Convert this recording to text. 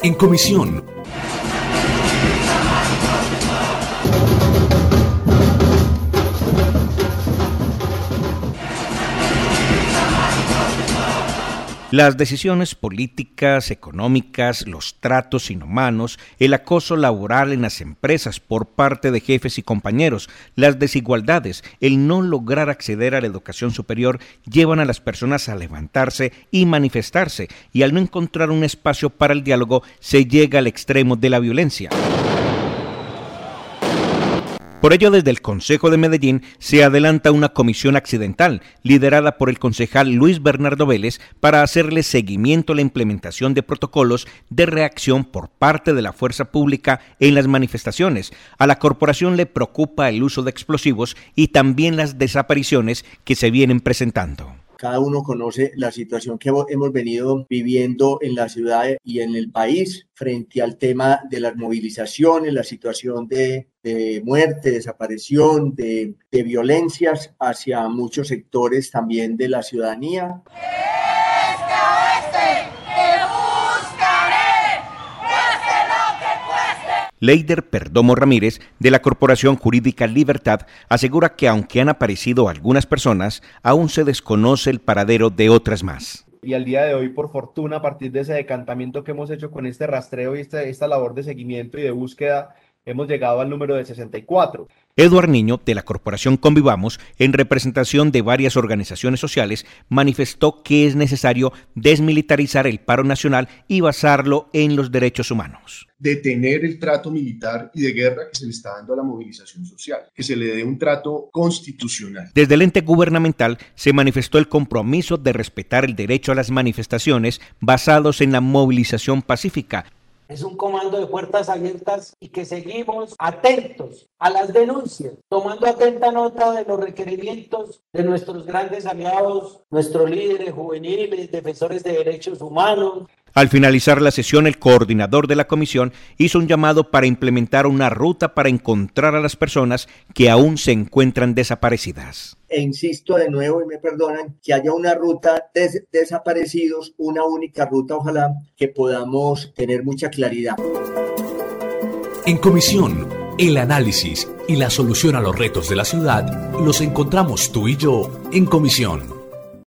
En comisión Las decisiones políticas, económicas, los tratos inhumanos, el acoso laboral en las empresas por parte de jefes y compañeros, las desigualdades, el no lograr acceder a la educación superior llevan a las personas a levantarse y manifestarse y al no encontrar un espacio para el diálogo se llega al extremo de la violencia. Por ello, desde el Consejo de Medellín se adelanta una comisión accidental liderada por el concejal Luis Bernardo Vélez para hacerle seguimiento a la implementación de protocolos de reacción por parte de la fuerza pública en las manifestaciones. A la corporación le preocupa el uso de explosivos y también las desapariciones que se vienen presentando. Cada uno conoce la situación que hemos venido viviendo en la ciudad y en el país frente al tema de las movilizaciones, la situación de, muerte, desaparición, de, de violencias hacia muchos sectores también de la ciudadanía. Leider Perdomo Ramírez, de la Corporación Jurídica Libertad, asegura que aunque han aparecido algunas personas, aún se desconoce el paradero de otras más. Y al día de hoy, por fortuna, a partir de ese decantamiento que hemos hecho con este rastreo y esta, esta labor de seguimiento y de búsqueda, hemos llegado al número de 64. Eduard Niño, de la Corporación Convivamos, en representación de varias organizaciones sociales, manifestó que es necesario desmilitarizar el paro nacional y basarlo en los derechos humanos. Detener el trato militar y de guerra que se le está dando a la movilización social, que se le dé un trato constitucional. Desde el ente gubernamental se manifestó el compromiso de respetar el derecho a las manifestaciones basados en la movilización pacífica es un comando de puertas abiertas y que seguimos atentos a las denuncias, tomando atenta nota de los requerimientos de nuestros grandes aliados, nuestros líderes juveniles, defensores de derechos humanos, al finalizar la sesión, el coordinador de la comisión hizo un llamado para implementar una ruta para encontrar a las personas que aún se encuentran desaparecidas. E insisto de nuevo y me perdonan, que haya una ruta de desaparecidos, una única ruta, ojalá que podamos tener mucha claridad. En comisión, el análisis y la solución a los retos de la ciudad los encontramos tú y yo en comisión